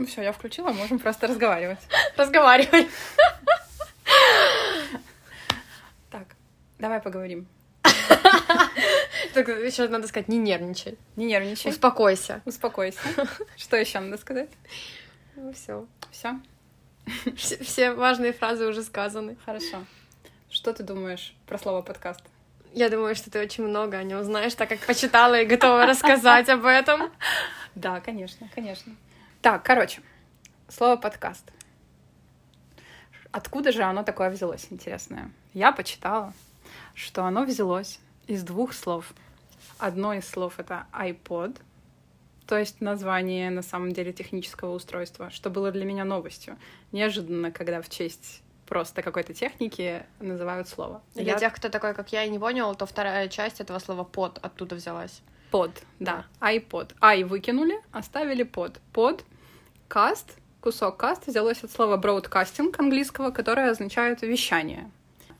Ну все, я включила, можем просто разговаривать. Разговаривай. Так, давай поговорим. Так еще надо сказать, не нервничай. Не нервничай. Успокойся. Успокойся. Что еще надо сказать? Ну все. Все? Все важные фразы уже сказаны. Хорошо. Что ты думаешь про слово подкаст? Я думаю, что ты очень много о нем знаешь, так как почитала и готова рассказать об этом. Да, конечно, конечно. Так, короче, слово подкаст. Откуда же оно такое взялось, интересное? Я почитала, что оно взялось из двух слов. Одно из слов — это iPod, то есть название, на самом деле, технического устройства, что было для меня новостью. Неожиданно, когда в честь просто какой-то техники называют слово. Для Я- тех, кто такой, как я, и не понял, то вторая часть этого слова под оттуда взялась. Под, да, iPod. I выкинули, оставили под. Под, каст, кусок каст взялось от слова broadcasting английского, которое означает вещание.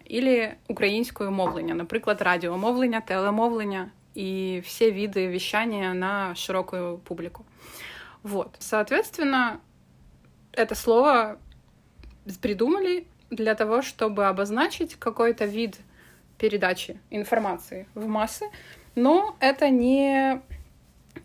Или українською мовлення, наприклад, радіомовлення, телемовлення и все виды вещания на широкую публику. Вот. Соответственно, это слово придумали для того, чтобы обозначить какой-то вид передачи информации в массы, но это не,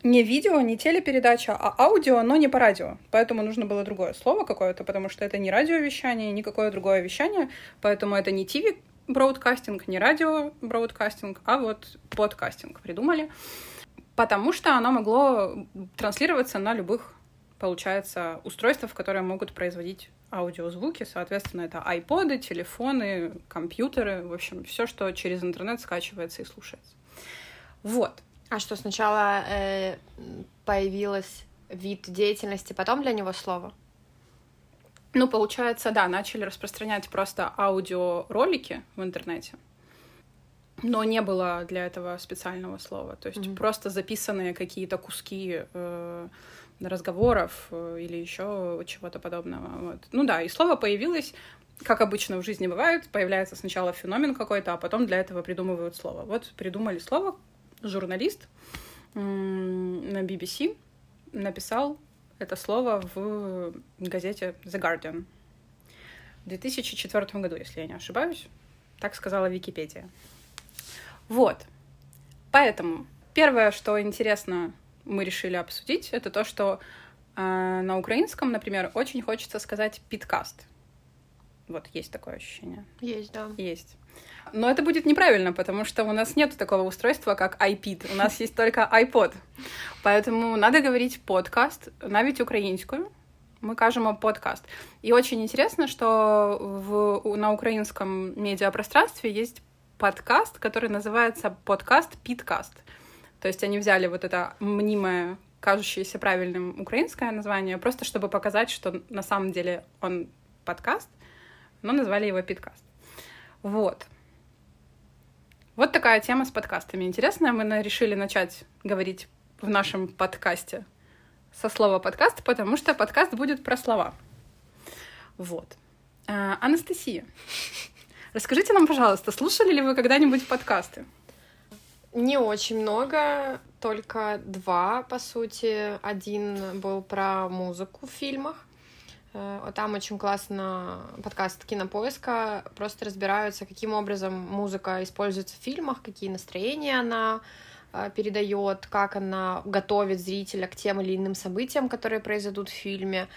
не видео, не телепередача, а аудио, но не по радио. Поэтому нужно было другое слово какое-то, потому что это не радиовещание, никакое другое вещание, поэтому это не ТВ бродкастинг, не радио бродкастинг, а вот подкастинг придумали, потому что оно могло транслироваться на любых, получается, устройствах, которые могут производить аудиозвуки, соответственно, это айподы, телефоны, компьютеры, в общем, все, что через интернет скачивается и слушается. Вот. А что, сначала э, появилось вид деятельности, потом для него слово? Ну, получается, да, начали распространять просто аудиоролики в интернете, но не было для этого специального слова. То есть Мгм. просто записанные какие-то куски э, разговоров э, или еще чего-то подобного. Вот. Ну да, и слово появилось, как обычно в жизни бывает, появляется сначала феномен какой-то, а потом для этого придумывают слово. Вот придумали слово, журналист на BBC написал это слово в газете The Guardian в 2004 году, если я не ошибаюсь. Так сказала Википедия. Вот. Поэтому первое, что интересно, мы решили обсудить, это то, что э, на украинском, например, очень хочется сказать питкаст. Вот есть такое ощущение. Есть, да. Есть. Но это будет неправильно, потому что у нас нет такого устройства, как iPad. У нас есть только iPod. Поэтому надо говорить подкаст, навіть українською. Мы кажем подкаст. И очень интересно, что в, на украинском медиапространстве есть подкаст, который называется подкаст Питкаст. То есть они взяли вот это мнимое, кажущееся правильным украинское название, просто чтобы показать, что на самом деле он подкаст, но назвали его Питкаст. Вот. Вот такая тема с подкастами. Интересная. Мы решили начать говорить в нашем подкасте со слова подкаст, потому что подкаст будет про слова. Вот. А, Анастасия, расскажите нам, пожалуйста, слушали ли вы когда-нибудь подкасты? Не очень много, только два, по сути. Один был про музыку в фильмах. Э, Там очень классно подкаст Кинопоиска. Просто разбираются, каким образом музыка используется в фильмах, какие настроения она э, передает, как она готовит зрителя к тем или иным событиям, которые произойдут в фильме,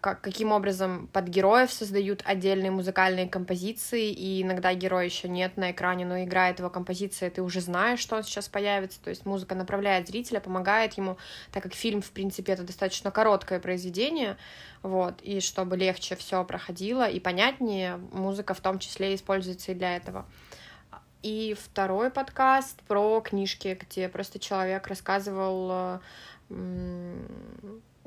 как, каким образом под героев создают отдельные музыкальные композиции, и иногда героя еще нет на экране, но играет его композиция, ты уже знаешь, что он сейчас появится, то есть музыка направляет зрителя, помогает ему, так как фильм, в принципе, это достаточно короткое произведение, вот, и чтобы легче все проходило и понятнее, музыка в том числе используется и для этого. И второй подкаст про книжки, где просто человек рассказывал э,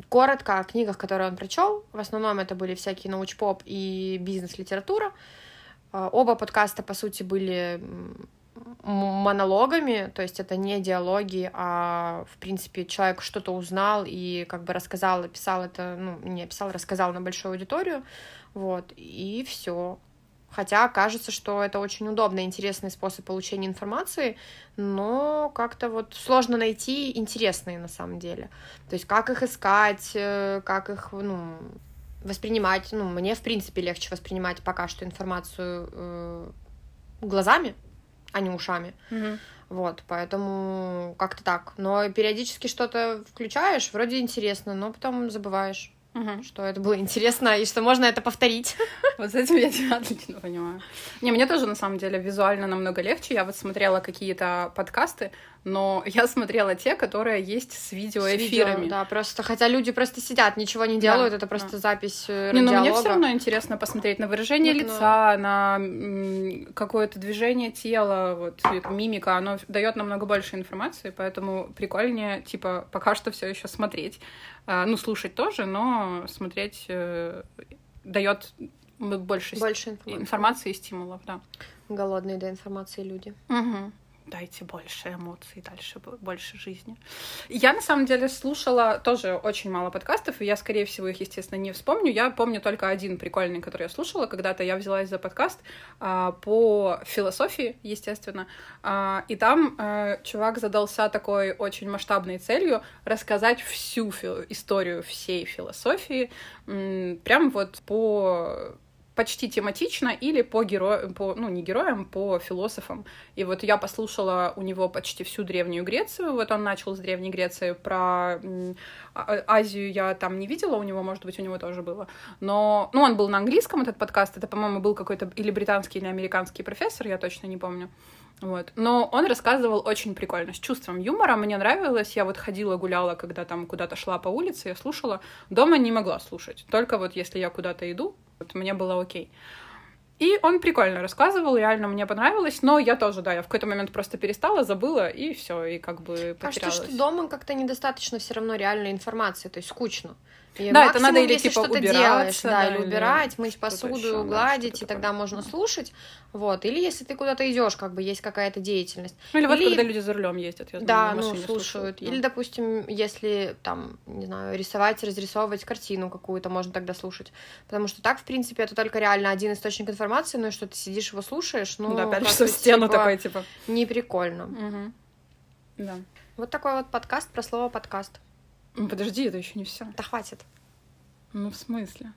коротко о книгах, которые он прочел. В основном это были всякие научпоп и бизнес-литература. Э, Оба подкаста, по сути, были монологами, то есть это не диалоги, а, в принципе, человек что-то узнал и как бы рассказал, описал это, ну, не описал, рассказал на большую аудиторию, вот, и все. Хотя кажется, что это очень удобный, интересный способ получения информации, но как-то вот сложно найти интересные на самом деле. То есть как их искать, э, как их, ну, воспринимать. Ну, мне, в принципе, легче воспринимать пока что информацию э, глазами, а не ушами. Мгм. Вот, поэтому как-то так. Но периодически что-то включаешь, вроде интересно, но потом забываешь, Мгм. что это было интересно и что можно это повторить. Вот с этим я тебя отлично понимаю. Не, мне тоже, на самом деле, визуально намного легче. Я вот смотрела какие-то подкасты, но я смотрела те, которые есть с С видео, видеоэфирами. Да, просто, хотя люди просто сидят, ничего не делают, это просто запись э, Не, ну мне все равно интересно посмотреть на выражение ну. лица, на м, какое-то движение тела, вот мимика, оно дает намного больше информации, поэтому прикольнее, типа, пока что все еще смотреть. А, Ну, слушать тоже, но смотреть дает больше, Больше информации. информации и стимулов, да. Голодные до информации люди. Мгм. Дайте больше эмоций, дальше бо- больше жизни. Я, на самом деле, слушала тоже очень мало подкастов, и я, скорее всего, их, естественно, не вспомню. Я помню только один прикольный, который я слушала. Когда-то я взялась за подкаст а, по философии, естественно. А, и там э, чувак задался такой очень масштабной целью рассказать всю фи- историю всей философии, м, прям вот по почти тематично или по героям, по, ну, не героям, по философам. И вот я послушала у него почти всю Древнюю Грецию, вот он начал с Древней Греции, про м, А- Азию я там не видела, у него, может быть, у него тоже было. Но, ну, он был на английском, этот подкаст, это, по-моему, был какой-то или британский, или американский профессор, я точно не помню. Вот. Но он рассказывал очень прикольно, с чувством юмора. Мне нравилось. Я вот ходила, гуляла, когда там куда-то шла по улице, я слушала. Дома не могла слушать. Только вот если я куда-то иду, вот мне было окей. И он прикольно рассказывал, реально мне понравилось, но я тоже, да, я в какой-то момент просто перестала, забыла, и все, и как бы Кажется, потерялась. что дома как-то недостаточно все равно реальной информации, то есть скучно. И Да, это надо или, если типа, что-то делаешь, да, да, или убирать, мыть посуду, гладить, и тогда можно слушать. Вот. Или если ты куда-то идешь, как бы есть какая-то деятельность. Ну, или вот Или- когда люди за рулем ездят, я Да, знаю, ну, слушают. Или, допустим, если там, не знаю, рисовать, разрисовывать картину какую-то, можно тогда слушать. Потому что так, в принципе, это только реально один источник информации, но и что ты сидишь его слушаешь, ну, да, пять как-то, часов в стену типа, такой, типа. Не прикольно. Мгм. Да. Вот такой вот подкаст про слово подкаст. Подожди, это еще не все. Да хватит. Ну, в смысле?